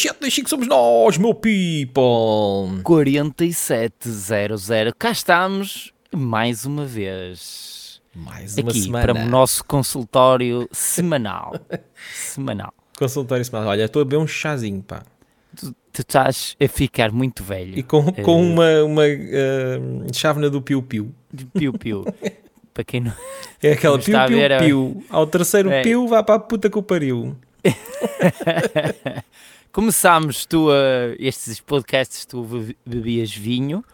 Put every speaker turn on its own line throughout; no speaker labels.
2725 somos nós, meu people!
4700. Cá estamos mais uma vez.
Mais uma
Aqui
semana.
para o nosso consultório semanal. semanal.
Consultório semanal. Olha, estou a beber um chazinho, pá.
Tu, tu estás a ficar muito velho.
E com, com uma, uma ah, chávena do piu-piu.
de Piu-piu. para quem não.
É aquela
está a ver,
piu-piu-piu. Ao terceiro
É.
piu, vá para a puta que o pariu.
Começámos tu a. Estes podcasts tu be- bebias vinho.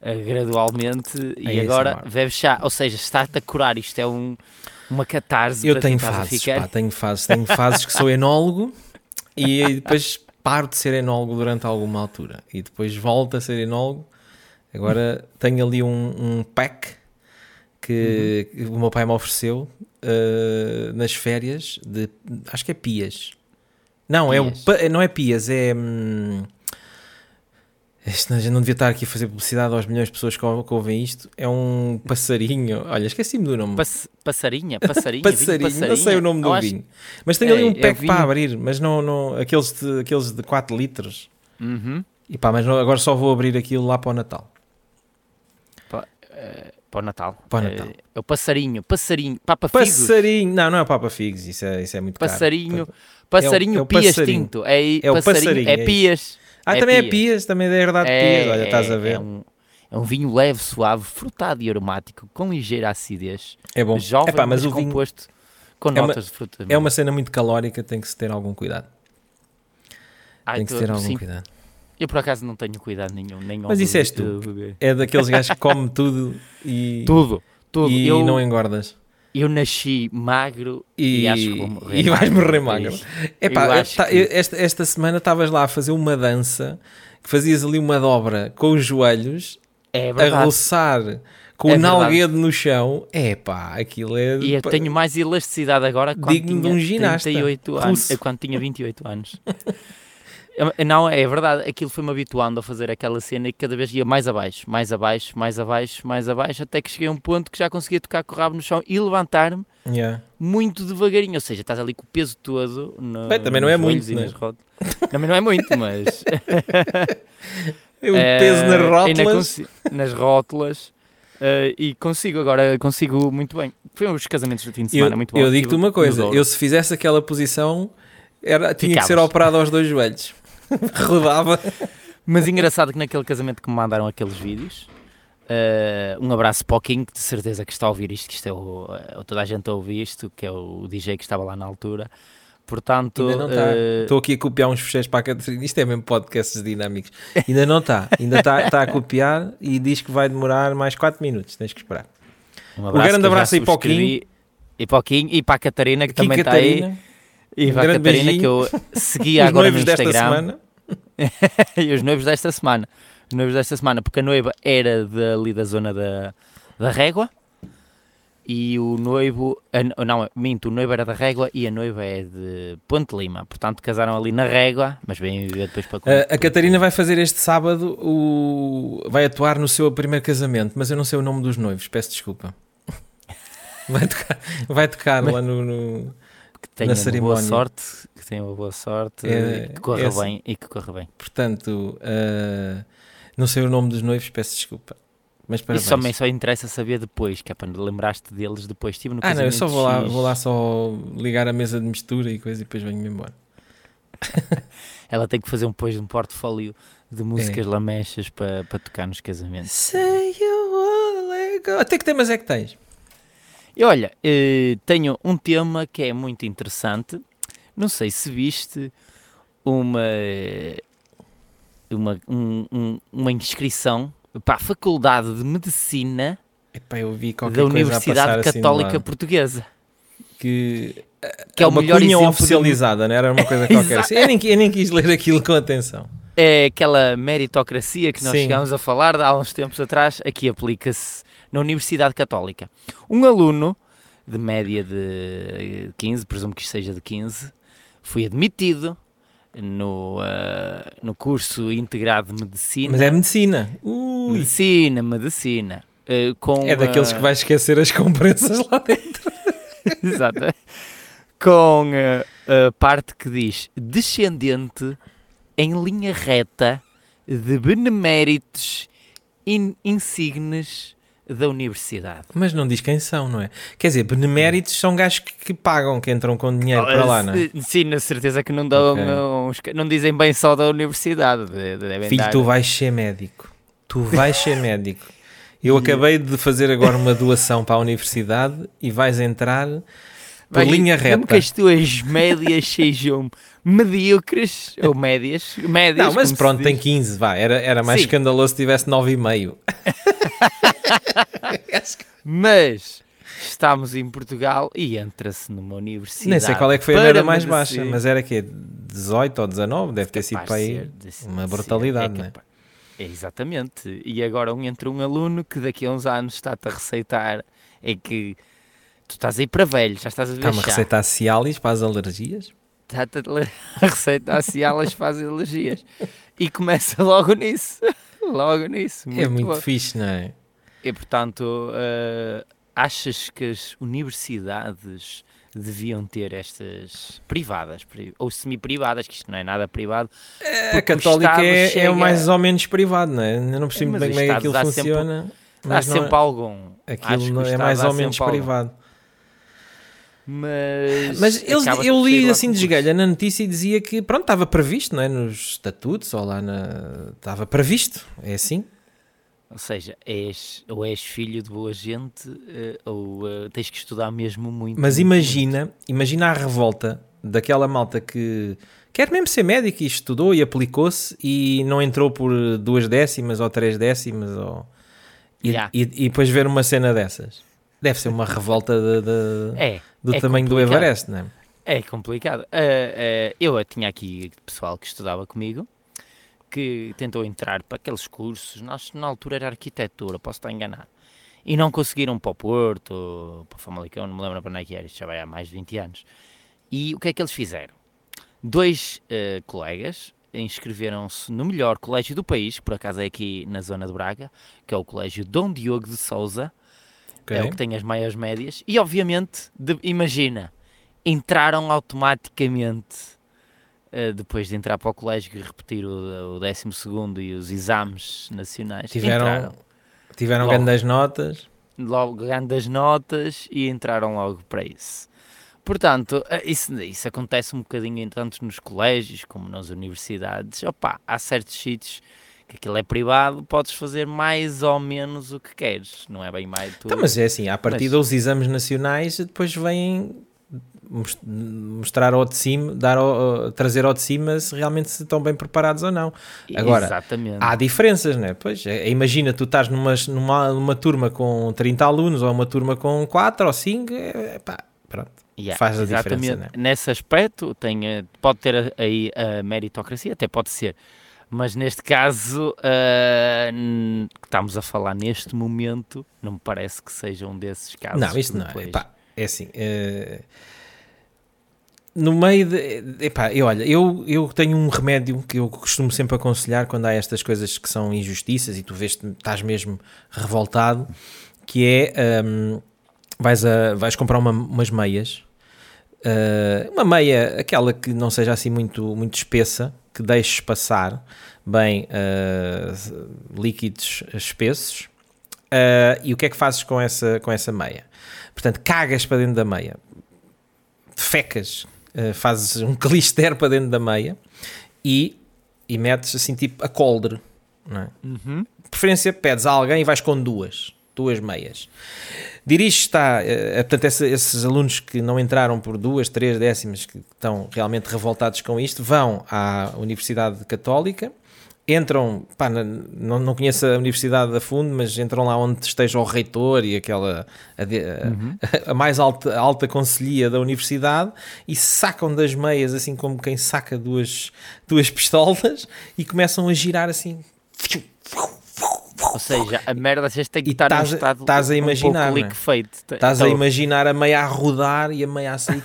eh, gradualmente
É
e agora
amor.
bebes chá, ou seja, está-te a curar. Isto é um, uma catarse.
Eu tenho fases, pá, tenho fases. Tenho fases que sou enólogo e depois paro de ser enólogo durante alguma altura. E depois volto a ser enólogo. Agora tenho ali um, um pack que, que o meu pai me ofereceu uh, nas férias de. Acho que é pias. Não, é o, não é pias, é. hum, este, não devia estar aqui a fazer publicidade aos milhões de pessoas que, que ouvem isto. É um passarinho. Olha, esqueci-me do nome.
Pass- passarinha, passarinha, vinho
Passarinho, não sei o nome do
acho-
vinho. Mas ali
É,
um
é
pack
vinho.
para abrir, mas não, não aqueles, de, aqueles de 4 litros.
Uhum.
E pá, mas não- agora só vou abrir aquilo lá para o Natal.
Para o Natal.
Para o Natal.
É, é o passarinho, passarinho, Papa Figos.
Passarinho, não, não é Papa Figos, isso é, isso é muito caro.
Passarinho, passarinho
é o
Pias
passarinho.
Tinto. É,
É o
passarinho,
passarinho,
é,
é.
Pias.
Ah,
é
também é
Pias.
Também é herdade de Pias, olha, estás a ver.
É um, é um vinho leve, suave, frutado e aromático, com ligeira acidez.
É bom.
Jovem,
Epá,
mas,
mas o vinho
composto com
é uma-
notas de fruta.
é uma cena muito calórica, tem que se ter algum cuidado.
Ai,
Tem que se ter algum
sim,
cuidado.
Eu por acaso não tenho cuidado nenhum. Nem
Mas isso és tu. É daqueles gajos que come tudo e,
Tudo, tudo.
e
eu,
não engordas.
Eu nasci magro e,
E,
acho que vou morrer
e vais morrer magro. Epá,
Eu
eu
acho
ta-
que-
esta, esta semana estavas lá a fazer uma dança que fazias ali uma dobra com os joelhos
É
a roçar com
É
o nalguedo no chão. É pá, aquilo é.
E eu tenho mais elasticidade agora quando
Digno de
tinha
um ginasta
38 anos,
russo.
quando tinha 28 anos. Eu- Não, é verdade, aquilo foi-me habituando a fazer aquela cena e cada vez ia mais abaixo, mais abaixo, mais abaixo, mais abaixo, até que cheguei a um ponto que já conseguia tocar com o rabo no chão e levantar-me
Yeah.
muito devagarinho, ou seja, estás ali com o peso todo no,
Bem, também não é muito, né?
Também não é muito, mas
O
Eh,
peso nas
ainda
rótulas.
nas rótulas eh, e consigo agora, consigo muito bem. Foi uns casamentos de fim de semana
Eu,
muito bom.
eu digo-te uma coisa: eu se fizesse aquela posição, era, tinha que ser
Ficavas.
operado aos dois joelhos. Rodava.
Mas engraçado que naquele casamento que me mandaram aqueles vídeos, eh, um abraço para o King, de certeza que está a ouvir isto, que isto é o, eh, toda a gente a ouvir isto, que é o DJ que estava lá na altura. Portanto,
Ainda não está.
eh,
Estou aqui a copiar uns fecheiros para a Catarina. Isto é mesmo podcasts dinâmicos. Ainda não está. Ainda está, está a copiar e diz que vai demorar mais 4 minutos. Tens que esperar.
um
grande
que eu já
abraço aí para o
subscrevi. E para o King e para a Catarina, que
Aqui,
também está aí. E
um
a Catarina,
beijinho.
que eu seguia
os
agora no
noivos desta
Instagram.
semana.
e os noivos desta semana. Os noivos desta semana, porque a noiva era dali da zona da, da Régua e o noivo, a- não, minto, o noivo era da Régua e a noiva é de Ponte Lima. Portanto, casaram ali na Régua, mas bem viver depois para
A, a Catarina vai fazer este sábado, o, vai atuar no seu primeiro casamento, mas eu não sei o nome dos noivos, peço desculpa. Vai tocar, vai tocar lá no, no-
que tenha uma boa sorte, que tenha uma boa sorte,
É-
e que corra
é assim.
bem e que corra bem.
Portanto, ah, não sei o nome dos noivos, peço desculpa. Mas parabéns.
Isso também só interessa saber depois, que é para lembrar-te deles depois. Estive no
Ah, não, eu só vou lá, vou lá só ligar a mesa de mistura e coisa e depois venho-me embora.
Ela tem que fazer um, depois um portfólio de músicas
É.
lamechas para, para tocar nos casamentos.
Wanna let go. Até que temas é que tens?
E olha, eh, tenho um tema que é muito interessante. Não sei se viste uma, uma, um- um- uma inscrição para a Faculdade de Medicina
Epá,
da Universidade
assim
Católica
lado.
Portuguesa.
que,
Que é
uma cunha
exemplo de-
oficializada, não era uma coisa qualquer. Assim. eu, nem, eu nem quis ler aquilo com atenção.
É aquela meritocracia que nós
Sim.
chegámos a falar há uns tempos atrás, aqui aplica-se na Universidade Católica. Um aluno de média de 15, presumo que isto seja de 15, foi admitido no, ah, no curso integrado de medicina.
Mas é medicina. Ui,
Medicina, medicina. ah, com,
é daqueles
ah,
que vais esquecer as compressas lá dentro.
Exato. com a, a parte que diz descendente em linha reta de beneméritos in, insignes da universidade.
Mas não diz quem são, não é? Quer dizer, beneméritos são gajos que, que pagam, que entram com dinheiro para lá, não é?
Se- Sim, na certeza que não dão,
Ok.
uns- não dizem bem só da universidade. de- devem
Filho,
dar-
tu vais ser médico. Tu vais ser médico. Eu acabei de fazer agora uma doação para a universidade e vais entrar por
Vai-
linha
Mesmo que
reta.
as tuas médias sejam medíocres, ou médias, médias
Não, mas pronto, tem 15, vá. Era, era mais
Sim.
escandaloso se tivesse 9,5.
Mas estamos em Portugal e entra-se numa universidade.
Nem sei qual é que foi a merda mais
merecer-
baixa, mas era que 18 ou 19, deve ter sido para aí uma
ser,
brutalidade,
é
não é?
É, Exatamente. E agora um, entra um aluno que daqui a uns anos está-te a receitar é que tu estás aí para velho, já estás a ver
Está-me a receitar Cialis para as alergias.
Está-te a a receitar se elas fazem alergias. E começa logo nisso. Logo nisso.
é muito
bom.
fixe, não é?
E portanto, eh, achas que as universidades deviam ter estas privadas pri- ou semi-privadas, que isto não é nada privado,
A
Porque o
católica é, é
chega-
o mais ou menos privado, não é? Eu não percebo
Mas
bem como é que aquilo
dá sempre-
funciona.
há
mas não é-
sempre algum.
Aquilo é mais ou menos
sempre algum. Mas,
Mas eles, eu li assim de esgalha na notícia e dizia que pronto, estava previsto, não é? Nos estatutos ou lá na. Estava previsto, é assim.
Ou seja, és, ou és filho de boa gente, eh, ou eh, tens que estudar mesmo muito.
Mas
muito,
imagina, imagina a revolta daquela malta que quer mesmo ser médico e estudou e aplicou-se e não entrou por duas décimas ou três décimas ou... E,
Já.
e, e depois ver uma cena dessas. Deve ser uma revolta de- de-.
É,
do
é
tamanho do
complicado.
Everest, não é?
É complicado. Eh, eh, eu tinha aqui pessoal que estudava comigo que tentou entrar para aqueles cursos. Nós, na altura era arquitetura, posso estar enganado. E não conseguiram para o Porto, para o Famalicão, não me lembro para onde é que era, isto já vai há mais de 20 anos. E o que é que eles fizeram? Dois eh, colegas inscreveram-se no melhor colégio do país, que por acaso é aqui na zona de Braga, que é o Colégio Dom Diogo de Souza, é o que tem as maiores médias. E obviamente, de- imagina, entraram automaticamente eh, depois de entrar para o colégio e repetir o, o 12 e os exames nacionais.
Tiveram,
entraram
tiveram
Logo.
grandes notas.
logo grandes notas e entraram logo para isso. Portanto, eh, isso, isso acontece um bocadinho tanto nos colégios como nas universidades. Opa, há certos sítios que aquilo é privado, podes fazer mais ou menos o que queres, não é bem mais tu.
Então, mas é assim, à partida os exames nacionais depois vêm mos- mostrar ao de cima, dar ao- trazer ao de cima se realmente se estão bem preparados ou não. Agora,
Exatamente.
Há diferenças, né? Pois, é, imagina, tu estás numa, numa, numa turma com 30 alunos ou uma turma com 4 ou 5, é, pá, pronto.
Yeah,
faz a
exatamente.
diferença, né?
Nesse aspecto, tem, eh, pode ter a- aí a meritocracia, até pode ser. Mas neste caso, ah, n- que estamos a falar neste momento, não me parece que seja um desses casos.
Não, isto não é. Epá, é assim. eh, no meio de. Epá, eu, olha, eu, eu tenho um remédio que eu costumo sempre aconselhar quando há estas coisas que são injustiças e tu vês estás mesmo revoltado, que é. hum, vais, a, vais comprar uma- umas meias. eh, uma meia, aquela que não seja assim muito, muito espessa, que deixes passar bem eh, líquidos espessos. Eh, e o que é que fazes com essa, com essa meia? Portanto, cagas para dentro da meia, fecas, eh, fazes um clister para dentro da meia e, e metes assim tipo a coldre. É?
Uhum.
De preferência, pedes a alguém e vais com duas, duas meias. Diriges-te a, eh, portanto, essa- esses alunos que não entraram por duas, três décimas, que estão realmente revoltados com isto, vão à Universidade Católica, entram, pá, não, não conheço a Universidade a fundo, mas entram lá onde esteja o reitor e aquela, a, de- a- a mais alta, alta conselhia da Universidade e sacam das meias, assim como quem saca duas, duas pistolas e começam a girar assim.
Ou seja, a merda vocês têm que
E
estar num
a-
estado
estás a imaginar,
um pouco
é?
liquefeito.
Estás a
Então,
imaginar a meia a rodar e a meia a sair.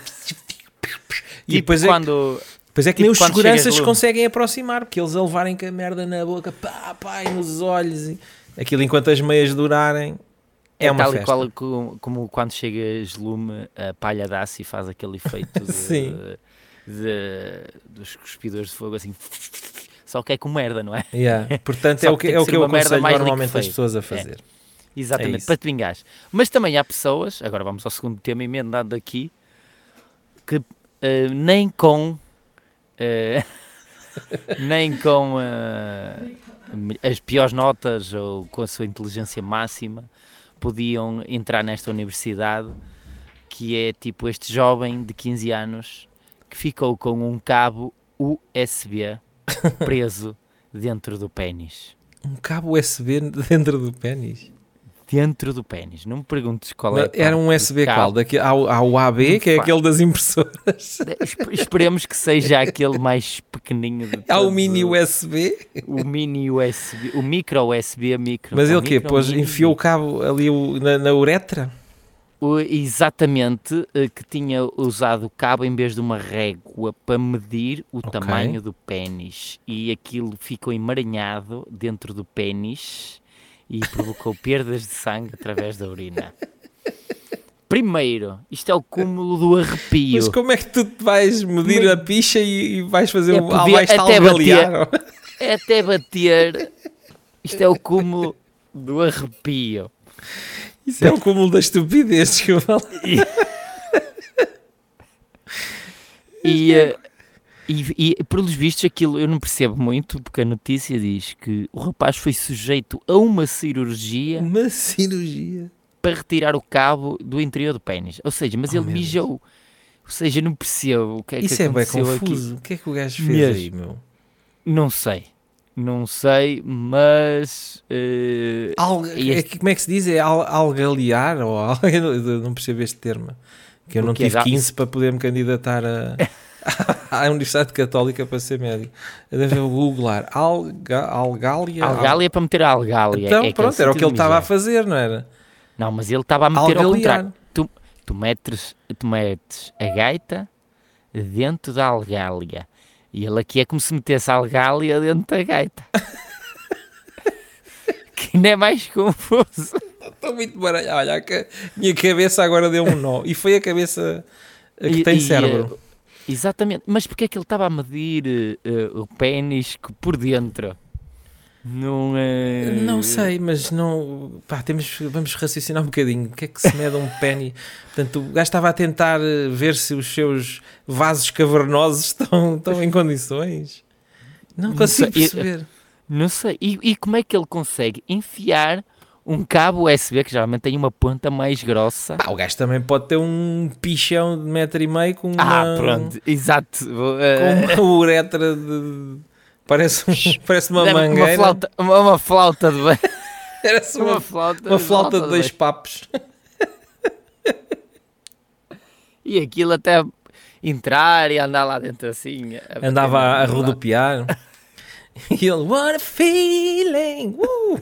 E
tipo
depois é, que,
quando...
depois é que
tipo
nem os
quando
seguranças
chegas
se conseguem aproximar, porque eles a levarem com a merda na boca, pá, pá, e nos olhos. E... Aquilo enquanto as meias durarem,
É,
É uma
tal
festa.
qual como, como quando chega gelume, a palha dá-se e faz aquele efeito de,
Sim.
de- dos cuspidores de fogo assim. Só que é com merda, não é?
Yeah. Portanto, é o
que
que, é o
que
eu aconselho normalmente as pessoas a fazer.
Exatamente,
isso.
para te vingares. Mas também há pessoas, agora vamos ao segundo tema emendado aqui, que eh, nem com eh, nem com eh, as piores notas ou com a sua inteligência máxima podiam entrar nesta universidade que é tipo este jovem de 15 anos que ficou com um cabo USB preso dentro do pênis.
Um cabo USB dentro do pênis.
Dentro do pênis. Não me perguntes qual é a
Era um USB qual? Daqui, há, o- há o AB, que é aquele das impressoras.
Espe- Esperemos que seja aquele mais pequeninho de
Há o
todos
mini USB.
o mini USB, o micro USB, micro.
Mas
o
ele o quê? Pôs, enfiou o cabo ali o- na, na uretra?
Exatamente, eh, que tinha usado o cabo em vez de uma régua para medir o
Ok.
tamanho do pênis e aquilo ficou emaranhado dentro do pênis e provocou perdas de sangue através da urina. Primeiro, isto é o cúmulo do arrepio.
Mas como é que tu vais medir a picha e, e vais fazer
É,
um.
podia
vais
até
algalear?
É até bater. Isto é o cúmulo do arrepio.
Isso é o cúmulo da estupidez, desculpa lá.
E, eh, e, e pelos vistos aquilo eu não percebo muito, porque a notícia diz que o rapaz foi sujeito a uma cirurgia
Uma cirurgia.
para retirar o cabo do interior do pênis. Ou seja, mas
Oh,
ele mijou. Ou seja, não percebo o que é
Isso
que
é bem
aconteceu aqui.
confuso. O que é que o gajo fez
Mesmo.
aí, meu?
Não sei. Não sei, mas...
Alga-
E
é
este-
como é que se diz? É al- algalear? Ou al- não- percebo este termo. Que eu não
é
tive
ga-
15 para poder me candidatar a, à Universidade Católica para ser médico. Eu Deve googlar. Alga, algália?
algália é para meter a algália.
Então,
é
pronto, era o que ele estava a fazer, não era?
Não, mas ele estava a meter ao contrário.
Algalear.
Tu metes, tu metes a gaita dentro da algália. E ele aqui é como se metesse a algália dentro da gaita. que ainda é mais confuso.
Estou muito baralhado. Olha, a minha cabeça agora deu um nó. E foi a cabeça que
E-
tem
e,
cérebro.
eh, exatamente. Mas porque é que ele estava a medir eh, o pênis por dentro? Não é.
Não sei, mas não. Pá, temos, vamos raciocinar um bocadinho. O que é que se mede um penny? Portanto, o gajo estava a tentar eh, ver se os seus vasos cavernosos estão, estão em condições. Não
Não
consigo
sei, eu-
perceber.
Não sei. E, e como é que ele consegue enfiar um cabo USB que geralmente tem uma ponta mais grossa?
Pá, o gajo também pode ter um pichão de metro e meio com uma,
Ah, pronto, exato.
Com uma uretra de. Parece, um- parece uma mangueira.
Uma flauta, uma, uma flauta de ba-
Parece
uma
uma,
flauta,
uma flauta de dois
ba-
papos.
E aquilo até entrar e andar lá dentro assim. a
Andava a, rodopiar. E ele, what a feeling! Uh!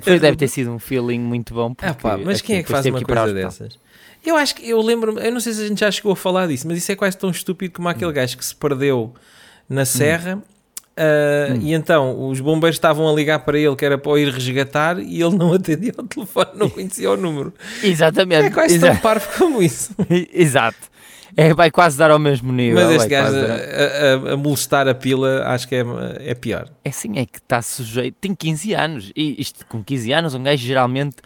Foi, deve ter sido um feeling muito bom.
Ah, pá, mas quem é que faz uma coisa dessas? Eu acho que eu lembro, eu não sei se a gente já chegou a falar disso, mas isso é quase tão estúpido como aquele gajo que se perdeu na serra. Ah,
Hum.
E então os bombeiros estavam a ligar para ele que era para o ir resgatar e ele não atendia ao telefone, não conhecia o número.
Exatamente.
É quase
exa-
tão parvo como isso.
Exato. É, vai quase dar ao mesmo nível.
Mas este gajo a, a- a molestar a pila acho que é, é pior.
É assim, é que está sujeito. Tem 15 anos. E isto, com 15 anos, um gajo geralmente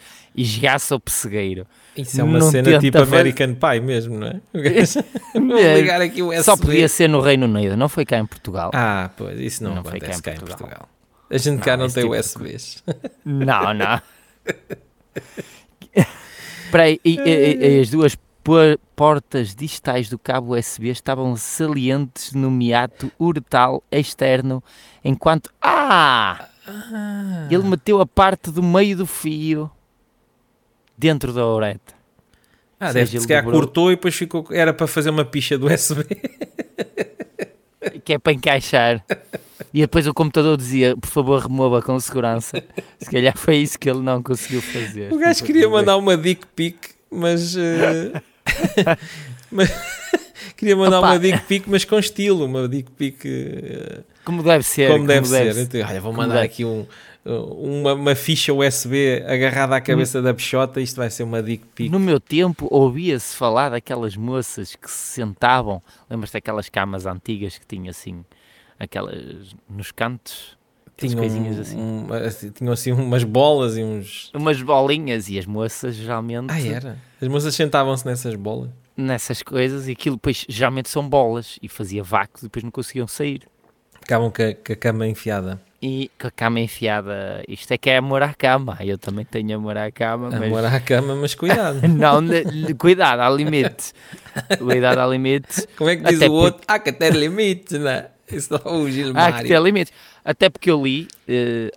esgaça o pessegueiro.
Isso é uma
Não
cena tipo
fazer-
American Pie mesmo, não é? Ligar aqui o
Só
USB.
podia ser no Reino Unido, não foi cá em Portugal.
Ah, pois, isso não,
Não foi
acontece cá
cá
em
em
Portugal.
Portugal.
A gente cá
Não,
não
esse
tem
tipo de
USBs.
Não, não. Espera aí, e, e- e as duas po- portas distais do cabo USB estavam salientes no miato uretal externo, enquanto... Ah! Ele meteu a parte do meio do fio dentro da uretra.
Ah, deve se calhar
dobrou-
cortou e depois ficou. Era para fazer uma picha do USB.
que é para encaixar. E depois o computador dizia, por favor, remova com segurança. Se calhar foi isso que ele não conseguiu fazer.
O gajo queria mandar uma dick pic, mas. mas- queria mandar
Opa.
uma dick pic, mas com estilo. Uma dick pic eh,
Como deve ser.
como, deve ser.
ser.
Então, olha, vou
Como
mandar
deve.
aqui um, uma, uma ficha USB agarrada à cabeça da peixota, isto vai ser uma dick pic.
No meu tempo ouvia-se falar daquelas moças que se sentavam, lembras-te daquelas camas antigas que tinha assim, aquelas nos cantos,
Tinham,
coisinhas assim,
um- assim, tinham assim umas bolas e uns.
umas bolinhas e as moças geralmente
Ah, era? As moças sentavam-se nessas bolas.
nessas coisas e aquilo depois geralmente são bolas e fazia vácuo e depois não conseguiam sair.
Ficavam com a, com a cama enfiada.
E com a cama enfiada, isto é que é amor à cama. Eu também tenho amor à cama, mas
Amor à cama, mas cuidado.
não, cuidado, há limites. Cuidado, há limites.
Como é que diz
Até
o outro? Há que ter limites, não é? Isso é o
Há
Gilmário.
que ter limites. Até porque eu li,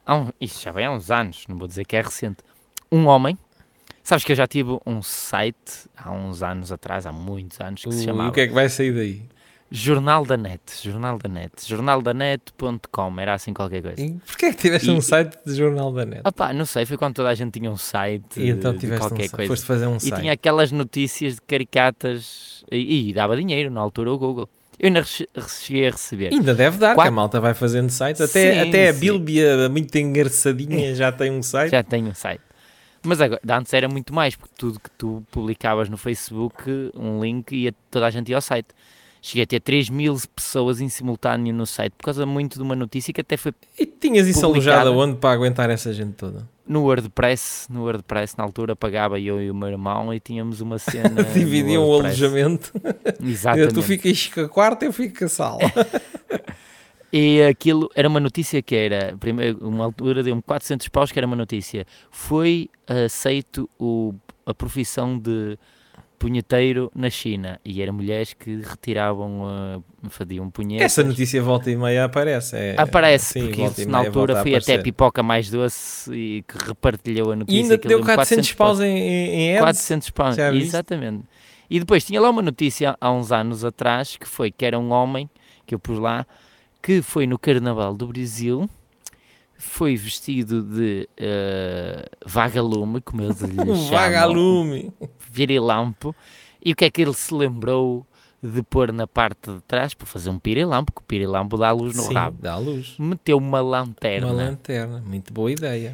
há um, isto já vem há uns anos, não vou dizer que é recente, um homem, sabes que eu já tive um site há uns anos atrás, há muitos anos, que se
Ui,
chamava
o que é que vai sair daí?
Jornal da Net, Jornal da Net, jornaldanet.com, era assim qualquer coisa.
E porquê é que tiveste
E-
um site de jornal da net?
Ah pá, não sei, foi quando toda a gente tinha um site
E então tiveste um
qualquer
site.
coisa.
Foste fazer um
E
site.
tinha aquelas notícias de caricatas e, e dava dinheiro na altura o Google. Eu ainda cheguei a receber.
Ainda deve dar, que
Quatro-
a malta vai fazendo sites. Até,
Sim,
até a. Bíblia, muito engraçadinha, já tem um site.
Já tenho um site. Mas agora, antes era muito mais, porque tudo que tu publicavas no Facebook, um link, e toda a gente ia ao site. Cheguei a ter 3 mil pessoas em simultâneo no site, por causa muito de uma notícia que até foi
E tinhas isso
Publicada.
alojado onde para aguentar essa gente toda?
no WordPress. No WordPress, na altura, pagava eu e o meu irmão e tínhamos uma cena.
Dividiam o alojamento.
Exatamente.
Tu ficas com a quarta, eu fico com a sala.
E aquilo era uma notícia que era, primeiro, uma altura deu-me 400 paus, que era uma notícia. Foi aceito o, a profissão de punheteiro na China. E eram mulheres que retiravam, uh, faziam punhetas.
Essa notícia volta e meia aparece. é-
Aparece,
sim,
porque isso na altura foi até pipoca mais doce e que repartilhou a notícia.
E ainda deu
deu-me
400 paus em, em, ads?
400 pounds,
Já viste?
exatamente. E depois tinha lá uma notícia há uns anos atrás que foi que era um homem que eu pus lá que foi no Carnaval do Brasil, foi vestido de eh, vagalume, como eles lhe chamam,
vagalume.
virilampo, e o que é que ele se lembrou de pôr na parte de trás para fazer um pirilampo, que o pirilampo dá luz no
Sim,
rabo.
dá luz.
Meteu uma lanterna
Uma lanterna. Muito boa ideia.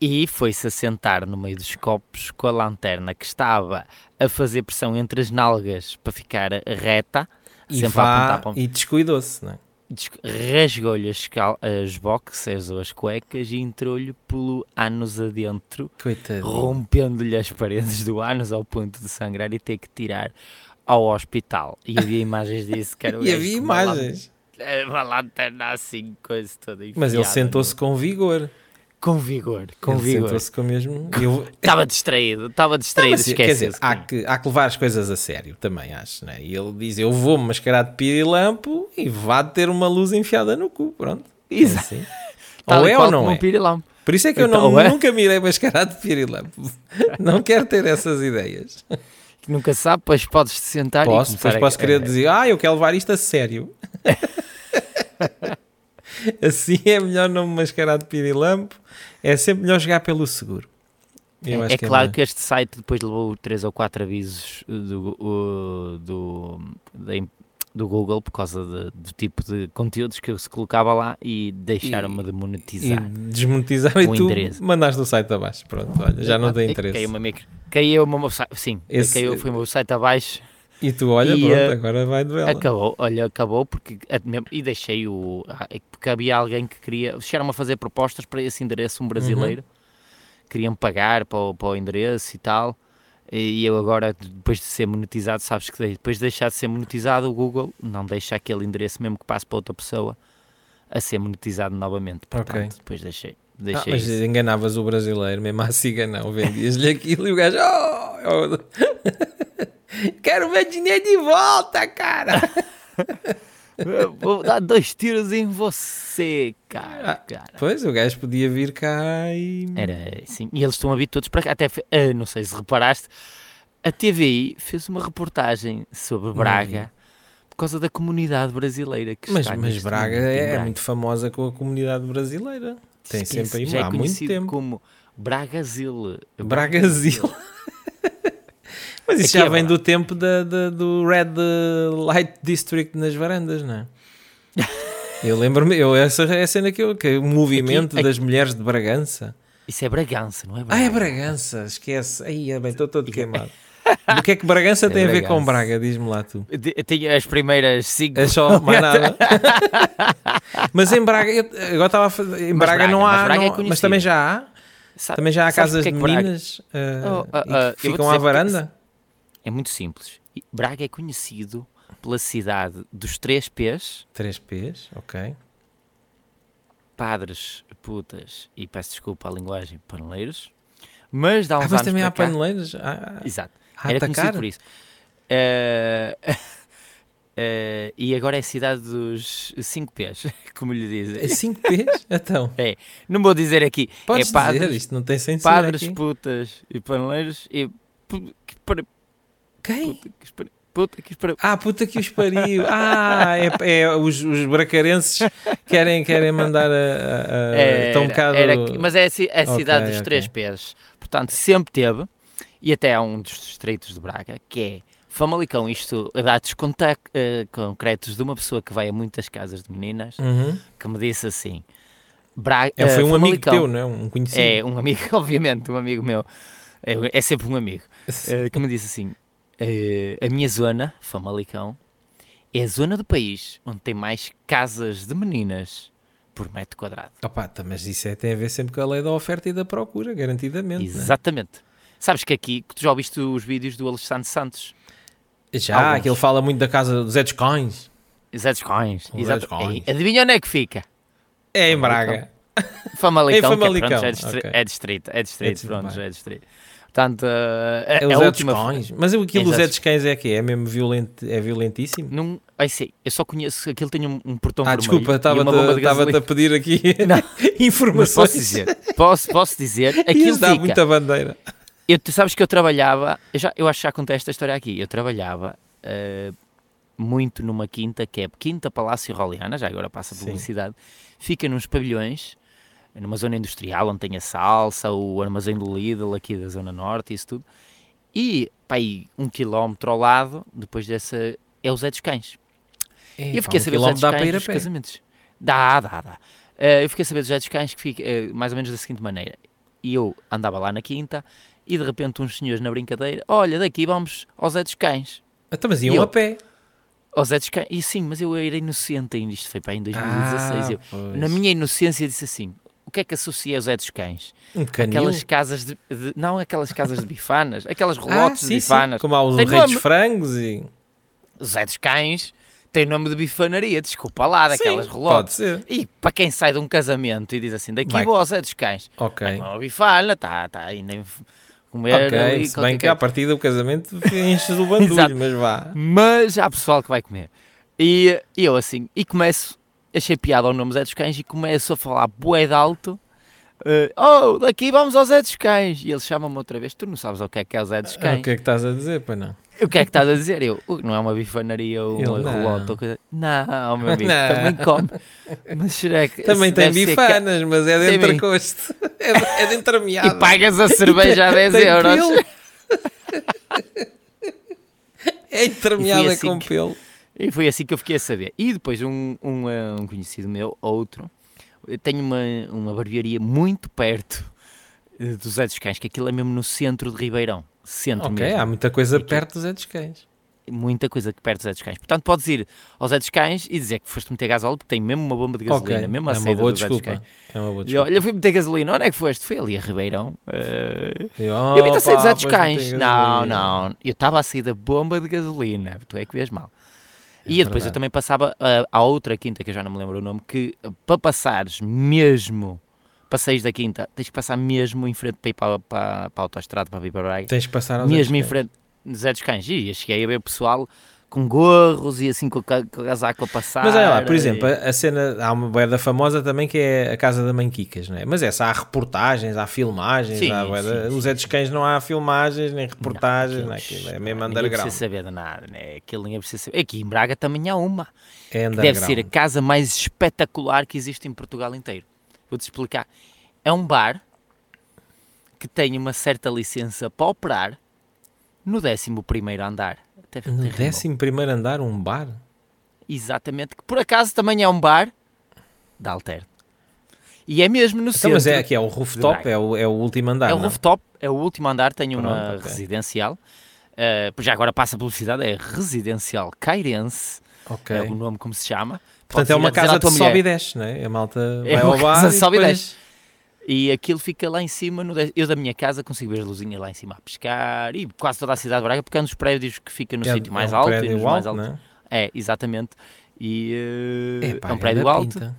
e foi-se assentar no meio dos copos com a lanterna que estava a fazer pressão entre as nalgas para ficar reta,
E, vá,
para
e descuidou-se, não é?
Rasgou-lhe as, as boxers ou as cuecas e entrou-lhe pelo ânus adentro, rompendo-lhe as paredes do ânus ao ponto de sangrar e ter que tirar ao hospital. E havia imagens disso que era
E havia imagens.
Uma lanterna assim, coisa toda
Mas ele
enfiada
sentou-se com vigor.
Com vigor, com
ele
vigor.
sentou-se com mesmo... Eu...
Estava distraído, estava distraído,
Mas, quer dizer,
esquece
há que, há que levar as coisas a sério, também acho, né? E ele diz, eu vou-me mascarar de pirilampo e vá ter uma luz enfiada no cu, pronto. É
Exato.
assim.
Tal
Ou é ou não é?
pirilampo.
Por isso é que eu
Então,
não,
é?
nunca me irei mascarar de pirilampo. Não quero ter essas ideias.
Nunca se sabe, depois podes te sentar
Posso,
e
posso
a,
querer dizer, ah, eu quero levar isto a sério. assim é melhor não me mascarar de pirilampo. É sempre melhor jogar pelo seguro. Eu
É, é
que
claro que este site depois levou três ou quatro avisos do, o- do, da im- do Google por causa de- do tipo de conteúdos que se colocava lá e deixaram-me de
E
monetizar.
desmonetizar e
O
tu
endereço.
mandaste o site abaixo. Pronto, olha, já não tem
Ah,
interesse.
Caiu-me a micro. Caiu site, sim,
Esse-
caiu, foi o meu site abaixo.
E tu, olha,
E,
pronto,
eh,
agora vai de vela.
Acabou, olha, acabou porque e deixei o ah, é porque havia alguém que queria, chegaram a fazer propostas para esse endereço, um brasileiro,
Uhum.
queriam pagar para o, para o endereço e tal. E eu agora, depois de ser monetizado, sabes que depois de deixar de ser monetizado, o Google não deixa aquele endereço, mesmo que passe para outra pessoa, a ser monetizado novamente. Portanto,
Ok.
depois deixei,
Ah,
deixei
mas
isso.
enganavas o brasileiro, mesmo à ciganão, vendias-lhe aquilo e o gajo, oh, quero o meu dinheiro de volta, cara.
Vou dar dois tiros em você, cara.
Ah,
cara.
Pois, o gajo podia vir cá e...
Era assim. E eles estão todos para cá. Até, ah, não sei se reparaste, a TVI fez uma reportagem sobre Braga por causa da comunidade brasileira que
Mas,
está
mas Braga é,
Braga.
muito famosa com a comunidade brasileira. Tem
Esquece,
sempre aí
já é
há muito tempo.
como Bragazil.
Bragazil. Mas isso
Aqui
já
é
vem
verdade.
do tempo da, da- do Red Light District nas varandas, não é? Eu lembro-me, eu, essa é a cena que eu, que o movimento
Aqui-
das mulheres de Bragança.
Isso é Bragança, não é
Ah,
Braga?
é Bragança, esquece. Aí, é bem, estou todo queimado. O que é que Bragança
É
tem a ver com
Bragança.
Braga? Diz-me lá tu.
De- Tinha as primeiras cinco.
É só mais nada. mas em Braga, eu, agora estava a fazer, em
Mas
Braga,
Braga-
não
mas
há,
Braga é
não- mas
conhecido.
também já há,
Sabe-
também já há casas de
é que Braga-
meninas eh,
Oh, ah,
e
ah,
que ficam à varanda.
É muito simples. Braga é conhecido pela cidade dos três P's,
3 P's, ok.
padres, putas e peço desculpa a linguagem, paneleiros. Mas dá uns
Ah, mas também há
cá-
paneleiros a,
Exato.
a
Era
atacar.
conhecido por isso. Eh, eh, e agora é a cidade dos 5 P's, como lhe
É
dizem.
5 P's? Então,
Não vou dizer aqui.
podes
é padres,
dizer, isto não tem censura
padres,
aqui.
putas e paneleiros e.
Quem?
Puta que espera- puta que espera-
Ah, puta que os pariu. Ah, é, é os, os bracarenses querem, querem mandar a... a, a
Era-
estão um bocado...
era mas é a, ci- a
Ok,
cidade dos
ok.
três P's. Portanto, sempre teve, e até há um dos distritos de Braga, que é Famalicão. Isto a dados contac- eh, concretos de uma pessoa que vai a muitas casas de meninas,
Uhum.
que me disse assim: Braga,
É, foi
eh,
um amigo
Famalicão-
teu, não é? Um conhecido.
É, um amigo, obviamente, um amigo meu. É, é sempre um amigo. eh, que me disse assim: eh, a minha zona, Famalicão, é a zona do país onde tem mais casas de meninas por metro quadrado.
Opa, tá, mas isso é, tem a ver sempre com a lei da oferta e da procura, garantidamente. né?
Exatamente. Sabes que aqui, tu já ouviste os vídeos do Alexandre Santos?
Já,
Alguns.
que ele fala muito da casa dos Zé dos Cães.
Zé dos Exato. E Adivinha onde é que fica?
É em
Famalicão.
Braga.
Famalicão, que é,
Famalicão,
pronto, é, é distrito, é distrito,
distrito,
pronto,
bem.
já é distrito. Portanto, eh,
É
é,
o
a
Zé
última...
Cães. Mas aquilo dos Cães é que é mesmo violento, é violentíssimo?
Não, ai sim, eu só conheço, aquilo tem um, um portão
Ah,
vermelho
desculpa,
e
estava-te
de
a pedir aqui.
Mas
informações.
posso dizer, posso, posso dizer, aquilo
dar
fica...
muita bandeira.
Eu, tu sabes que eu trabalhava, eu, já, eu acho que já contei esta história aqui, eu trabalhava eh, muito numa quinta, que é Quinta Palácio Roliana, já agora passa a
Sim.
publicidade, fica nos pavilhões, numa zona industrial onde tem a salsa, o armazém do Lidl aqui da zona norte, isso tudo, e pá, aí um quilómetro ao lado, depois dessa, é o Zé dos Cães. E eu fiquei a saber dos Zé dos Cães
ir a
dos
pé.
casamentos. Dá, dá, dá. Eh, eu fiquei a saber dos Zé dos Cães que fica eh, mais ou menos da seguinte maneira. E eu andava lá na quinta e de repente uns senhores na brincadeira, olha, daqui vamos ao Zé dos Cães.
Então, mas iam
eu?
a pé.
Ao Zé dos Cães. E sim, mas eu era inocente ainda, isto foi para em 2016.
Ah,
eu,
pois.
na minha inocência disse assim, o que é que associa ao Zé dos Cães?
Um canil.
Aquelas casas de, de- Não, aquelas casas de bifanas, aquelas
ah,
relotes
sim,
de
sim.
bifanas.
Como há os
Tem
reis
nome.
frangos e...
Zé dos Cães tem nome de bifanaria, desculpa lá, daquelas
Sim,
relotes. E para quem sai de um casamento e diz assim, daqui
Vai.
vou ao Zé dos Cães,
Ok.
com uma bifana, está tá ainda a comer
Ok, se bem que à partida do casamento enches o bandulho, mas vá.
Mas há pessoal que vai comer. E, e eu assim, e começo, achei piada ao nome Zé dos Cães e começo a falar bué de alto. eh, oh, daqui vamos ao Zé dos Cães. E ele chama-me outra vez, tu não sabes o que é que é o Zé dos
Ah,
Cães.
O que é que estás a dizer, pois não?
O que é que estás a dizer? Eu, "Ui, não é uma bifanaria ou uma relota ou coisa. Não, meu amigo,
Não.
também come. Mas
Também tem bifanas, mas é de entrecosto. É de, é de entremeada.
E pagas a cerveja a 10
Tem
euros.
É entremeada
assim
com
que-
pelo.
E foi assim que eu fiquei a saber. E depois um, um, eh, um conhecido meu, outro, tenho uma, uma barbearia muito perto eh, do Zé dos Cães, que aquilo é mesmo no centro de Ribeirão. Centro
Ok,
mesmo.
há muita coisa perto dos Zé dos Cães.
Muita coisa perto do Zé dos Cães. Portanto, podes ir ao Zé dos Cães e dizer que foste meter gasóleo, porque tem mesmo uma bomba de gasolina,
Ok,
mesmo
é
a
uma
saída
boa
do Zé dos
desculpa.
Cães.
É uma boa
E eu,
desculpa.
olha, fui meter gasolina, onde é que foste? Fui ali a Ribeirão. eh,
Eu,
Eu vi a sair dos
opa,
Zé dos Cães.
tem
Não, não. Eu estava a sair da bomba de gasolina. Tu é que vês mal.
É
e depois eu também passava ah, à outra quinta, que eu já não me lembro o nome, que ah, para passares mesmo, passeios da quinta, tens que passar mesmo em frente para ir para, para, para a autostrada, para vir para Braga.
Tens que passar aos
Mesmo em frente Zé dos Cães. E eu cheguei a ver o pessoal com gorros e assim com o casaco a passar.
Mas olha lá, por exemplo, a cena, há uma boeda famosa também que é a Casa da Mãe Quicas, não é? Mas essa há reportagens, há filmagens,
Sim,
há
sim,
os Zé dos Cães não há filmagens, nem reportagens, não, é?
aqueles-
Aquilo é mesmo
ninguém
underground.
precisa saber de nada, né? Aquilo ninguém precisa saber. Aqui em Braga também há uma.
É
deve ser a casa mais espetacular que existe em Portugal inteiro. Vou-te explicar. É um bar que tem uma certa licença para operar no 11º andar. Até
No
rimou.
11 primeiro andar, um bar?
Exatamente. Que por acaso também é um bar da Alter. E é mesmo no
Então,
centro.
mas é aqui, é o rooftop, é o, é o último andar.
É o
não?
rooftop, é o último andar, tem uma
Pronto, ok.
residencial. Uh, pois já agora passa a publicidade, é Residencial Cairense,
Ok.
é o nome como se chama.
Portanto,
Podes
é uma casa de sobe e desce, não é? A malta
É
vai
uma
ao bar
casa
e
sobe e
depois-
desce. E aquilo fica lá em cima, no eu da minha casa consigo ver as luzinhas lá em cima a pescar e quase toda a cidade de Braga, porque é um dos prédios que fica no
É-
sítio mais
é um
alto
prédio
nos mais
alto, não
É, exatamente. E uh,
Epá,
é um
grande
prédio alto
pinta.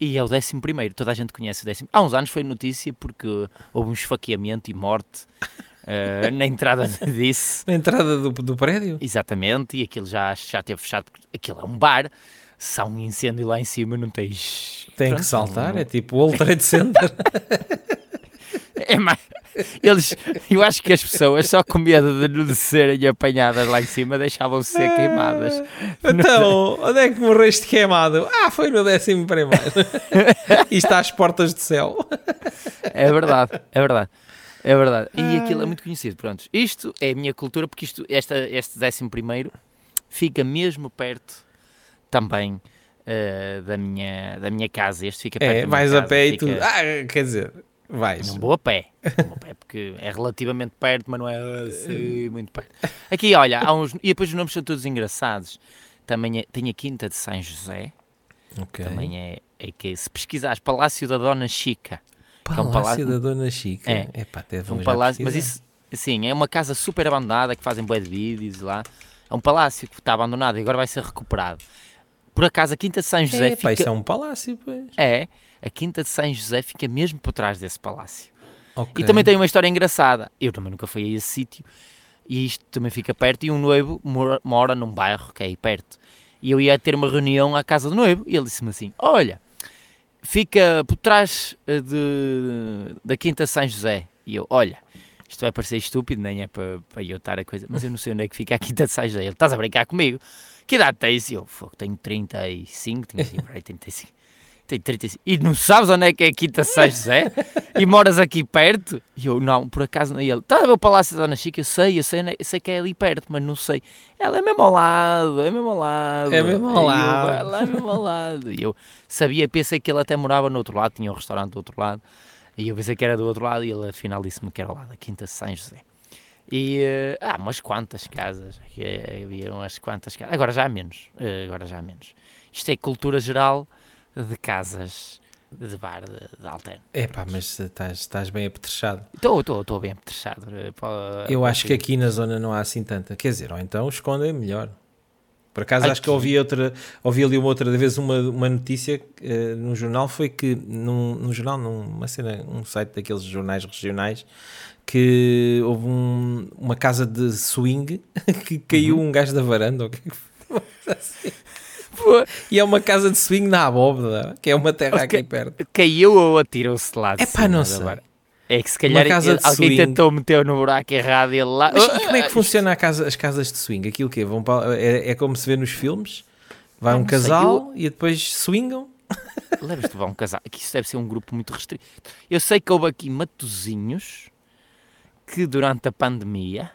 e é o décimo primeiro. Toda a gente conhece o décimo. Há uns anos foi notícia porque houve um esfaqueamento e morte uh, na entrada disso.
Na entrada do, do prédio?
Exatamente, e aquilo já, já teve fechado, porque aquilo é um bar. Se há um incêndio lá em cima, não tens.
Tem
Pronto,
que saltar,
não-
é tipo o World Trade Center.
É mais. Eles, eu acho que as pessoas, só com medo de não serem apanhadas lá em cima, deixavam-se ser queimadas.
então, onde é que morreste queimado? Ah, foi no décimo primeiro. e está às portas do céu.
É verdade, é verdade. É verdade. E aquilo é muito conhecido. Pronto, isto é a minha cultura, porque isto, esta, este décimo primeiro fica mesmo perto também eh, da, minha, da minha casa. Este fica perto
É, vais a
casa,
pé e
fica-
tudo. Ah, quer dizer, vais.
Não vou a pé. Não vou a pé porque é relativamente perto, mas não é assim muito perto. Aqui, olha, há uns. E depois os nomes são todos engraçados. Também é, tem a Quinta de São José.
Ok.
Também é, é que se pesquisares Palácio da Dona Chica. é um
Palácio
palácio-
da Dona Chica.
É.
Epá, deve
É um palácio, mas isso, assim, é uma casa super abandonada que fazem bué de vídeos lá. É um palácio que está abandonado e agora vai ser recuperado. Por acaso, a Quinta de São José
É,
fica.
isso é um palácio, pois.
É, a Quinta de São José fica mesmo por trás desse palácio.
Ok.
E também tem uma história engraçada. Eu também nunca fui a esse sítio. E isto também fica perto. E um noivo mora, mora num bairro que é aí perto. E eu ia ter uma reunião à casa do noivo. E ele disse-me assim: Olha, fica por trás eh, de, da Quinta São José. E eu: Olha, isto vai parecer estúpido, nem é para, para eu estar a coisa. Mas eu não sei onde é que fica a Quinta de São José. Ele: Estás a brincar comigo? Que idade tens? E eu: "Fogo, Tenho 35. Tinha assim, peraí, 35. Tenho 35. E não sabes onde é que é a Quinta de São José? e moras aqui perto? E eu, não, por acaso não. E ele, está a ver o Palácio da Dona Chica? Eu sei, eu sei, é- eu sei que é ali perto, mas não sei. Ela é mesmo ao lado, é mesmo ao lado.
É mesmo ao
E eu,
lado.
Ela é mesmo ao lado. E eu sabia, pensei que ele até morava no outro lado, tinha um restaurante do outro lado. E eu pensei que era do outro lado e ele afinal disse-me que era lado da Quinta de São José. E, eh, ah, umas quantas casas, que, havia umas quantas casas, agora já há menos, eh, agora já há menos. Isto é cultura geral de casas de bar de, de alterno.
Epá, mas estás, estás bem apetrechado.
Estou, estou, estou bem apetrechado. eh, pá,
Eu
pá,
acho que aqui na zona não há assim tanta. Quer dizer, ou então escondem melhor. Por acaso acho que
Aqui?
ouvi, outra, ouvi ali uma outra vez uma, uma notícia eh, num jornal, foi que num, num jornal, numa cena, um site daqueles jornais regionais, que houve um- uma casa de swing que caiu
Uhum.
um gajo da varanda. ou que é? Assim.
Pô,
E é uma casa de swing na abóbada, que é uma terra aqui perto.
Caiu ou atirou-se de lado? de
Epá,
cima
não sei.
É que se calhar ele- alguém
swing.
tentou meter no buraco errado e ele lá.
Mas e como é
Ah,
que funciona a casa- as casas de swing? Aquilo que vão para- é, é como se vê nos filmes? Vai
Ah,
um
não sei,
casal e depois swingam?
Lembras-te de um casal? Que isso deve ser um grupo muito restrito. Eu sei que houve aqui matozinhos que durante a pandemia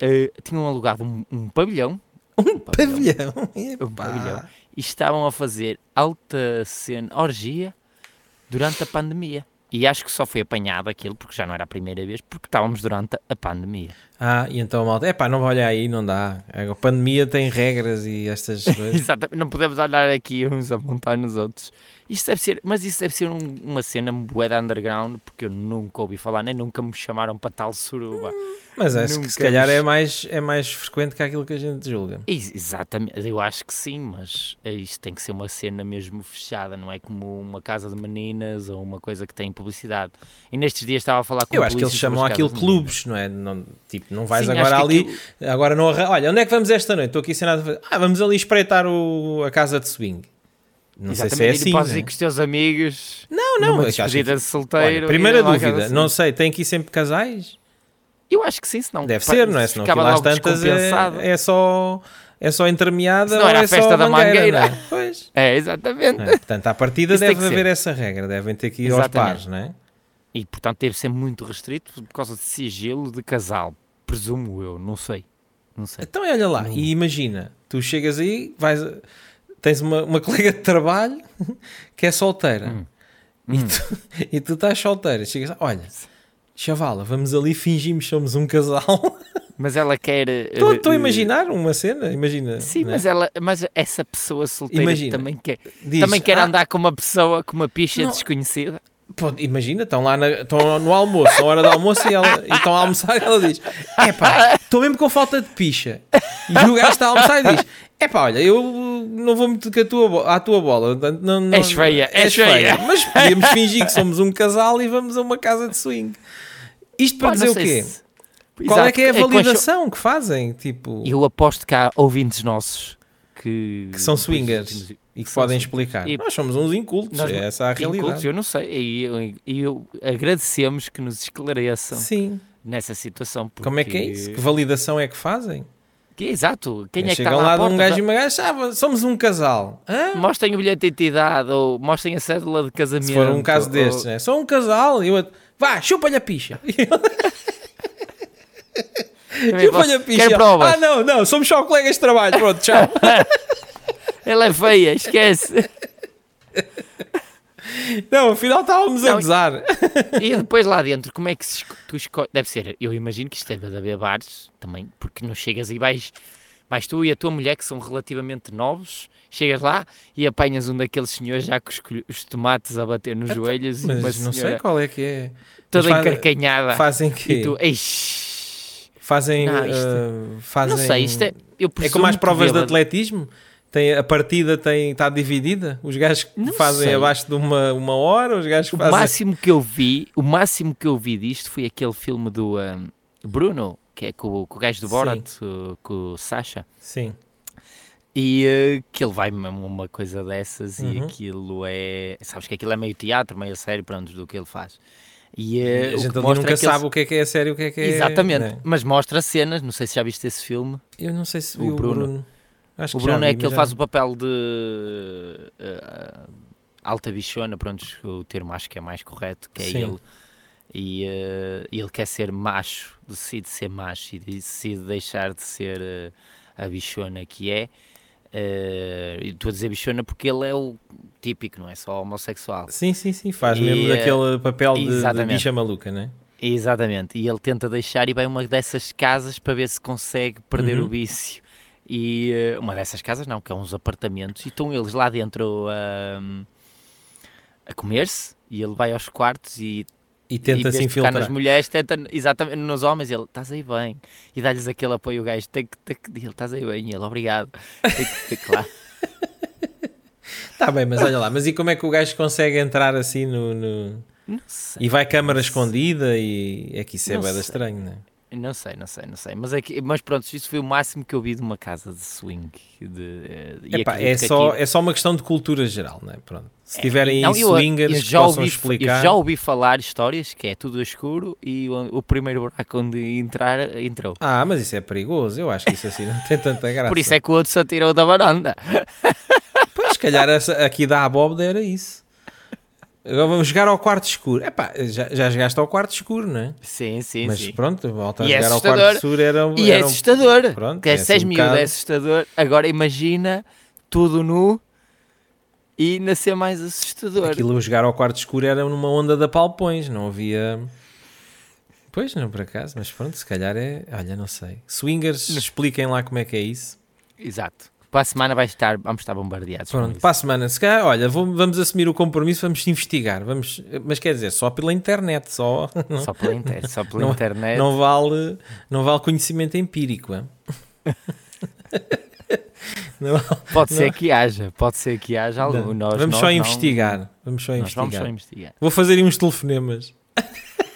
eh, tinham alugado um, um pavilhão. Um
Pavilhão.
Um
Epá.
pavilhão. E estavam a fazer alta cena, orgia, durante a pandemia. E acho que só foi apanhado aquilo, porque já não era a primeira vez, porque estávamos durante a pandemia.
Ah, e então malta, epá, não olha aí, não dá. A pandemia tem regras e estas coisas.
Exatamente, não podemos olhar aqui uns a montar nos outros. Isto deve ser, mas isso deve ser um- uma cena de underground, porque eu nunca ouvi falar, nem nunca me chamaram para tal suruba.
Mas acho que
Nunca
se calhar
nos-
é mais, é mais frequente que aquilo que a gente julga.
Ex- Exatamente, eu acho que sim, mas é isto tem que ser uma cena mesmo fechada, não é como uma casa de meninas ou uma coisa que tem publicidade. E nestes dias estava a falar com
Eu acho que eles chamam aquilo clubes, não é? Não, tipo, não vais
Sim,
agora
que
ali,
aquilo-
agora não Olha, onde é que vamos esta noite? Estou aqui sem nada a fazer. Ah, vamos ali espreitar o, a casa de swing. Não sei se é
Exatamente, e
assim.
podes
né?
ir com os teus amigos.
Não, não, que-
despedida de solteiro.
Olha, primeira dúvida,
assim.
não sei, tem aqui sempre casais?
Eu acho que sim, senão
Deve ser, não é? Senão aquilo às tantas é, é só é só entremeada ou
era
é
a festa da
mangueira,
mangueira.
não é? Pois.
É, exatamente.
É, portanto, à partida
Isso
deve
que
haver
ser.
essa regra, devem ter que ir aos
Exatamente.
pares, não é?
E portanto deve ser muito restrito por causa de sigilo de casal. Presumo eu, não sei. Não sei.
Então olha lá,
Não.
e imagina, tu chegas aí, vais, tens uma, uma colega de trabalho que é solteira
Hum.
E, tu, e tu estás solteira. Chegas, olha, chavala, vamos ali, fingimos somos um casal.
Mas ela quer.
Estou a
eh,
imaginar uma cena, imagina.
Sim,
né?
mas, ela, mas essa pessoa solteira
Imagina.
também quer,
Diz,
também quer
"Ah,
andar com uma pessoa, com uma picha
Não.
desconhecida.
Pô, imagina, estão lá na- estão no almoço, na hora do almoço e, ela, e estão a almoçar e ela diz: Epá, estou mesmo com falta de picha. E o gajo está a almoçar e diz: Epá, olha, eu não vou muito com a tua, à tua bola. Não, não,
És feia, és feia."
Mas podemos fingir que somos um casal e vamos a uma casa de swing. Isto para
Pá,
dizer o quê?
se-
Qual é
Exato,
que é a
concha-
validação que fazem? Tipo,
Eu aposto que há ouvintes nossos que,
que são swingers e que podem explicar.
E-
Nós somos uns incultos,
Nós-
é essa a
Incultos,
realidade.
eu não sei. E eu, eu agradecemos que nos esclareçam
Sim.
nessa situação.
Como é que é
porque-
isso? Que validação é que fazem?
Que é exato. Quem é que está lá,
lá um gajo e uma gaja, ah, somos um casal. Hã?
Mostrem o bilhete de identidade ou mostrem a cédula de casamento.
Se for um caso
ou-
destes, né? Sou um casal. E eu, vá, chupa-lhe a picha. Chupa-lhe a picha. Ah, não, não, somos só colegas de trabalho. Pronto, tchau.
Ela é feia, esquece.
não, afinal estávamos a gozar.
e depois lá dentro, como é que se tu escolhes? Deve ser, eu imagino que isto deve haver bares também, porque não chegas e vais, vais tu e a tua mulher, que são relativamente novos, chegas lá e apanhas um daqueles senhores já com os, os tomates a bater nos joelhos uma
Então, Mas não sei qual é que é.
toda
Mas
encarcanhada.
Fazem que
E tu, eish,
Fazem.
Não, isto-
ah, fazem...
não sei, isto é. Eu
É como as provas de atletismo. Tem, a partida tem, está dividida. Os gajos que
Não
fazem
sei.
abaixo de uma, uma hora, os gajos que
O
fazem.
máximo que eu vi, o máximo que eu vi disto foi aquele filme do ah, Bruno, que é com, o- com o gajo do
Sim.
Borat, o- com o Sasha.
Sim.
E eh, que ele vai mesmo uma coisa dessas e
Uhum.
aquilo é. Sabes que aquilo é meio teatro, meio sério, pronto, do que ele faz. E eh,
a gente nunca
é eles-
sabe o que é que é sério e o que é que é.
Exatamente,
né?
mas mostra cenas. Não sei se já viste esse filme.
Eu não sei se
o Bruno.
Bruno. Acho
O Bruno é que ele
já-
faz o papel de eh, alta bichona, pronto, o termo acho que é mais correto, que é
Sim.
ele. E eh, ele quer ser macho, decide ser macho e decide deixar de ser eh, a bichona que é. Estou a dizer bichona porque ele é o típico, não é só homossexual.
Sim, sim, sim. Faz
E,
mesmo daquele papel de, de bicha maluca, né?
Exatamente, e ele tenta deixar e vai uma dessas casas para ver se consegue perder
Uhum.
o vício. E eh, uma dessas casas não, que é uns apartamentos, e estão eles lá dentro ahm, a comer-se, e ele vai aos quartos e,
E tenta se
ficar nas
infiltrar.
mulheres, tenta exatamente nos homens, e ele, estás aí bem, e dá-lhes aquele apoio, o gajo, tem que, ele, estás aí bem, e ele, obrigado, tem que, tem que lá.
Tá bem, mas olha lá. Mas e como é que o gajo consegue entrar assim no. no-
Não sei.
E vai câmara escondida e é que isso é
Não sei.
estranho, né?
Não sei, não sei, não sei. Mas, é que, mas pronto, isso foi o máximo que eu vi de uma casa de swing. De, eh, e
Epá, é, só,
aqui-
é só uma questão de cultura geral, né? Pronto. Se tiverem
Não,
aí
eu-
swingers
eu já ouvi,
explicar.
Eu já ouvi falar histórias que é tudo escuro e o, o primeiro buraco onde entrar, entrou.
Ah, mas isso é perigoso. Eu acho que isso assim não tem tanta graça.
Por isso é que o outro se atirou da varanda.
Pois, se calhar essa, aqui da abóbeda era isso. Agora vamos jogar ao quarto escuro. Epá, já, já jogaste ao quarto escuro, não é?
Sim, sim,
Mas
sim.
pronto, volta a
E é
jogar ao
assustador.
quarto escuro era, um-
E é
era um-
assustador.
Pronto,
que é
é assim
6
um
mil, é assustador. Agora imagina tudo nu e ainda ser mais assustador.
Aquilo a jogar ao quarto escuro era numa onda de apalpões, não havia. Pois, não por acaso, mas pronto, se calhar é. Olha, não sei. Swingers, expliquem lá como é que é isso.
Exato. Para a semana vai estar, vamos estar bombardeados.
Pronto, para a semana, se calhar, olha, vou- vamos assumir o compromisso, vamos investigar. Vamos, mas quer dizer, só pela internet, só. Não,
Só pela, inter, só pela
Não-
internet.
não vale, não vale conhecimento empírico. é? Não
Pode
não.
ser que haja, pode ser que haja algum.
não.
Nós,
vamos
nós
só
não-
investigar. Vamos só investigar.
vamos só investigar.
Vou fazer uns telefonemas.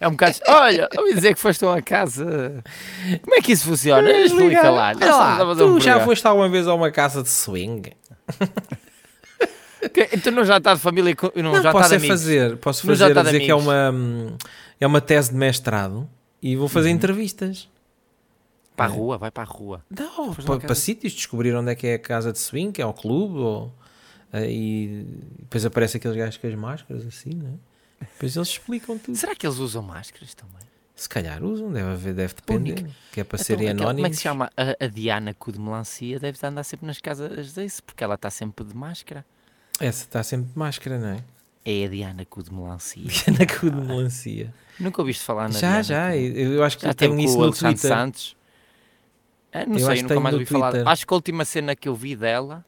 É um bocado. Olha, ouvi dizer que foste a uma casa. Como é que isso funciona? Explica lá.
Olha lá,
fazer um
tu já foste alguma vez a uma casa de swing?
Tu não já está de família não,
Não,
já está
posso
de
é fazer, posso
Não
fazer
está
a dizer que é uma, é uma tese de mestrado e vou
Uhum.
fazer entrevistas.
Para a rua, vai para a rua.
Não, para, para sítios, descobrir onde é que é a casa de swing, que é o clube, ou, eh, e depois aparece aqueles gajos com as máscaras assim, né? Depois eles explicam tudo.
Será que eles usam máscaras também?
Se calhar usam, deve haver, deve depender.
Única.
Que é para
Então,
serem
aquela- Como é que
anónimos.
se chama? A, a Diana cu de melancia deve andar sempre nas casas disso, porque ela está sempre de máscara.
Essa está sempre de máscara, não é?
É a Diana cu de melancia.
Na cu de melancia.
Nunca ouviste falar na
Já,
Diana
já. Eu eu acho que
Já
eu tenho isso
o
no
Alexandre
Twitter.
Santos. Ah, não
Eu
sei,
acho que
nunca mais ouvi falar.
Twitter.
Acho que a última cena que eu vi dela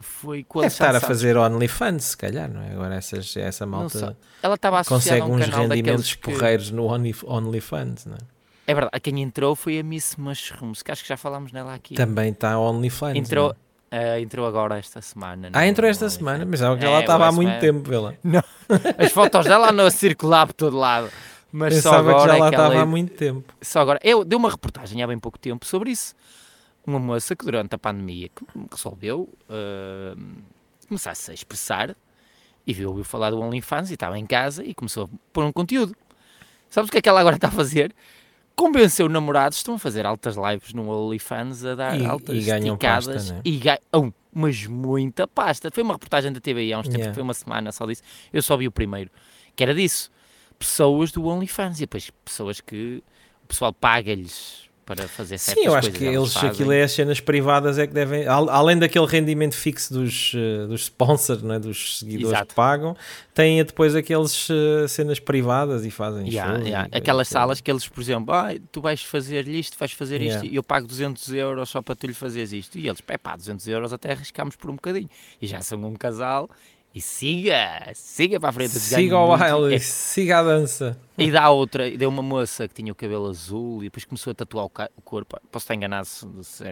foi com o
Deve estar a fazer OnlyFans, se calhar, não é? Agora essas, essa
Não
malta
Ela estava associada
consegue
a um
uns rendimentos
daqueles que...
porreiros no Only- OnlyFans, não é?
É verdade, quem entrou foi a Miss Mushrooms, que acho que já falámos nela aqui.
Também está OnlyFans.
entrou,
não é?
ah, entrou agora esta semana.
Ah, entrou esta semana, mas ela,
É,
estava há muito
semana.
tempo, vê lá.
As fotos dela andam a circular por todo lado. Mas só
Pensava que
agora
já lá
é que ela
estava há muito tempo.
Só agora, eu dei uma reportagem há bem pouco tempo sobre isso. Uma moça que durante a pandemia resolveu ah, começar-se a expressar e viu ouviu falar do OnlyFans e estava em casa e começou a pôr um conteúdo. Sabes o que é que ela agora está a fazer? Convenceu namorados, estão a fazer altas lives no OnlyFans a dar
E-
altas
e ganham
esticadas
pasta, né?
e ganham, mas muita pasta. Foi uma reportagem da TVI há uns tempos,
Yeah.
foi uma semana só disso. Eu só vi o primeiro, que era disso. Pessoas do OnlyFans e depois pessoas que o pessoal paga-lhes para fazer certas
Sim, eu acho que eles,
fazem.
aquilo é as cenas privadas é que devem, al- além daquele rendimento fixo dos, eh, dos sponsors, é? dos seguidores
Exato.
que pagam, têm depois aqueles eh, cenas privadas e fazem
Yeah,
shows.
yeah.
e-
Aquelas
e-
salas que eles, por exemplo, ah, tu vais fazer isto, vais fazer isto,
Yeah.
e eu pago 200 euros só para tu lhe fazeres isto. E eles, pá, 200 euros até arriscamos por um bocadinho. E já são um casal, e siga, siga para a frente.
Siga o baile,
É,
siga a dança.
E dá outra, e deu uma moça que tinha o cabelo azul e depois começou a tatuar o, corpo. Posso estar enganado se,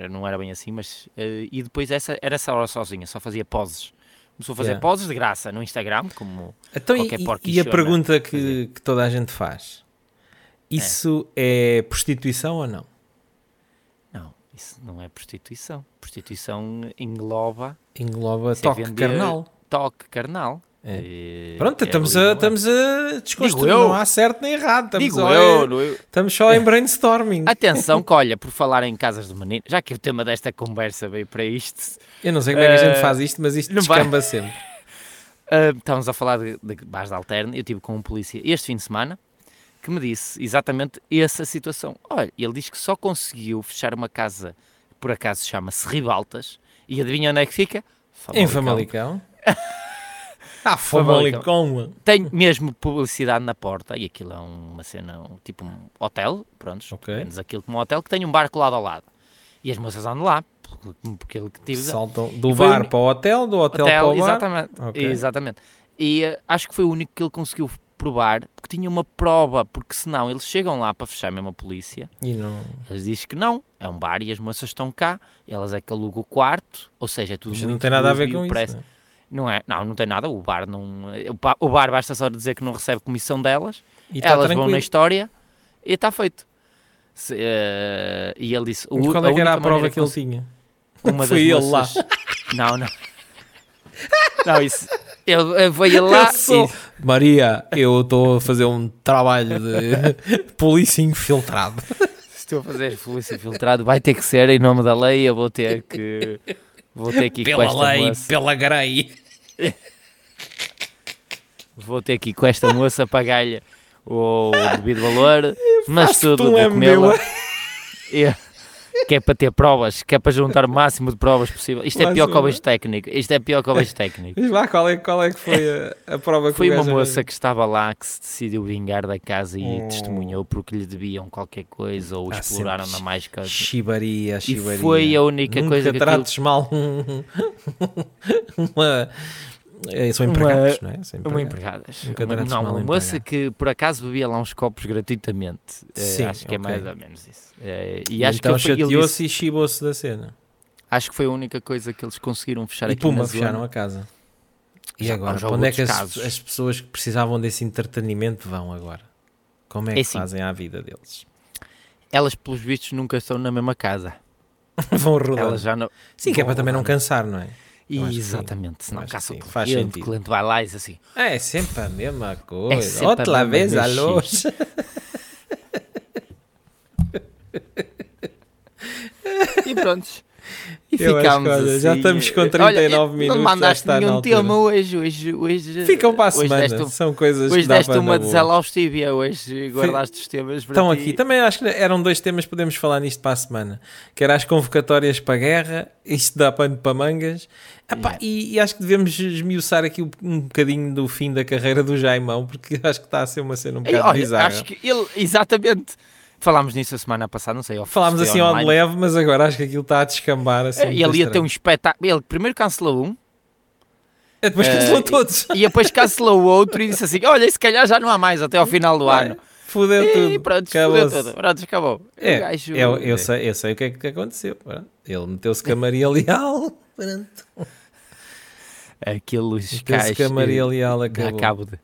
não era bem assim, mas. eh, e depois essa era só sozinha, só fazia poses. Começou a fazer
Yeah.
poses de graça no Instagram, como.
Então,
Qualquer
e-
porquichona
e a pergunta que, que toda a gente faz: isso é, prostituição ou não?
Não, isso não é prostituição. Prostituição engloba
Engloba
é
toque
vender-
carnal.
Toque carnal.
É.
Eh,
Pronto,
é
estamos, a,
é?
estamos a desconstruir.
Eu.
Não há certo nem errado. Estamos,
Digo
só,
eu, eu.
estamos só em brainstorming.
Atenção, que olha, por falar em casas de menino, já que o tema desta conversa veio para isto,
Eu não sei como é que a gente
Eh,
faz isto, mas isto
não vai-
descamba sempre.
ah, estávamos a falar de, de bares de alterno. Eu tive com um polícia este fim de semana que me disse exatamente essa situação. Olha, ele diz que só conseguiu fechar uma casa, por acaso chama-se Ribaltas, e adivinha onde é que fica?
Em
Famalicão.
Ah,
Famalicão. Tem mesmo publicidade na porta e aquilo é uma cena, um- tipo um hotel, pronto,
Ok.
menos aquilo como um hotel que tem um barco lado ao lado. E as moças andam lá, porque, ele que tive
Saltam do
E
bar para o hotel, do hotel, para o bar.
exatamente,
Ok.
exatamente. E eh, acho que foi o único que ele conseguiu provar, porque tinha uma prova, porque senão eles chegam lá para fechar mesmo a polícia,
E não...
eles dizem que não, é um bar e as moças estão cá, elas é que alugam o quarto, ou seja, é tudo
Isto não tem nada a ver com isso. né?
Não é, não, não tem nada, o bar não, o bar basta só dizer que não recebe comissão delas,
E está
elas vão
tranquilo.
na história e está feito. Se, eh, e ele disse,
Mas
o-
qual é que era a prova que ele tinha?
uma
Foi ele lá.
moças- Não, não. Não, isso. Ele lá.
Eu sou-
e-
Maria, eu estou a fazer um trabalho de polícia infiltrado.
se estou a fazer polícia filtrado, vai ter que ser em nome da lei. Eu vou ter que. Vou ter que ir com
Pela lei,
moça.
pela grei.
Vou ter ir com esta moça pagar-lhe o devido valor. Mas tudo vou comê-la. É, que é para ter provas, que é para juntar o máximo de provas possível. Isto é
Mais
pior que o
uma.
beijo técnico. Isto é pior que o beijo técnico.
Diz lá qual é, qual é que foi a, a prova que
Foi uma moça que estava lá que se decidiu vingar da casa e
Oh.
testemunhou porque lhe debiam qualquer coisa ou
Há
exploraram na mais coisa.
Chibaria,
E
chibaria.
foi a única
Nunca
coisa que aquilo-
trates mal um, uma... é, São
Uma-
empregados, não é? São
Uma
empregados.
empregada.
Nunca
Uma,
trates
não, uma
um
moça que por acaso bebia lá uns copos gratuitamente. Eh,
Sim,
acho que é
ok.
mais ou menos isso. Eh, e acho
então chateou-se
disse-
e chibou-se da cena.
acho que foi a única coisa que eles conseguiram fechar
E
aqui
puma,
na
fecharam
zona.
a casa. E
Já-
agora? onde é que as, as pessoas que precisavam desse entretenimento vão agora? Como é
É
que
assim.
fazem a vida deles?
Elas, pelos vistos, nunca estão na mesma casa.
vão rodar.
Elas já não.
Sim, que é para também não cansar, não é?
Exatamente, senão caça o cliente, o cliente vai lá e diz assim:
É sempre a mesma coisa.
sempre
Outra
a
vez a luz.
E pronto. E
Eu acho
ficámos
olha, já
assim.
estamos com
Olha,
39 minutos,
Não
já
mandaste nenhum tema hoje, hoje, hoje.
Ficam para a
hoje
semana.
Um-
São coisas
hoje
que dá
deste uma desalóstivia, hoje guardaste os temas para
Estão
ti.
aqui. Também acho que eram dois temas, podemos falar nisto para a semana. Que era as convocatórias para a guerra, isto dá pano para mangas. Epá,
Yeah.
e, e acho que devemos esmiuçar aqui um, bocadinho do fim da carreira do Jaimão, porque acho que está a ser uma cena um bocado
olha,
bizarra.
acho que ele, exatamente. Falámos nisso a semana passada, não sei.
Falámos assim ao leve, mas agora acho que aquilo está a descambar. Assim,
É,
muito
Ele ia ter um espetáculo. Ele primeiro cancelou um,
É, depois
Eh,
cancelou todos.
e depois cancelou o outro e disse assim: Olha, se calhar já não há mais até ao final do ano.
Fudeu
E
tudo.
pronto, fudeu tudo. Pronto, acabou.
É,
gajo-
eu, eu, sei, eu sei o que é que aconteceu. pronto. Ele meteu-se com a Maria Leal. pronto.
Aqueles
Meteu-se
gajos.
com a Maria Leal.
Dá
Acabou.
cabo de,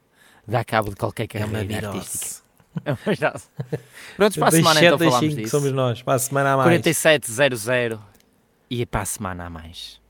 dá cabo de qualquer
É
carreira artística. É uma virose. Pronto, para a semana então falamos
cinco
disso.
somos nós. Para a semana a mais.
4700 e para a semana a mais.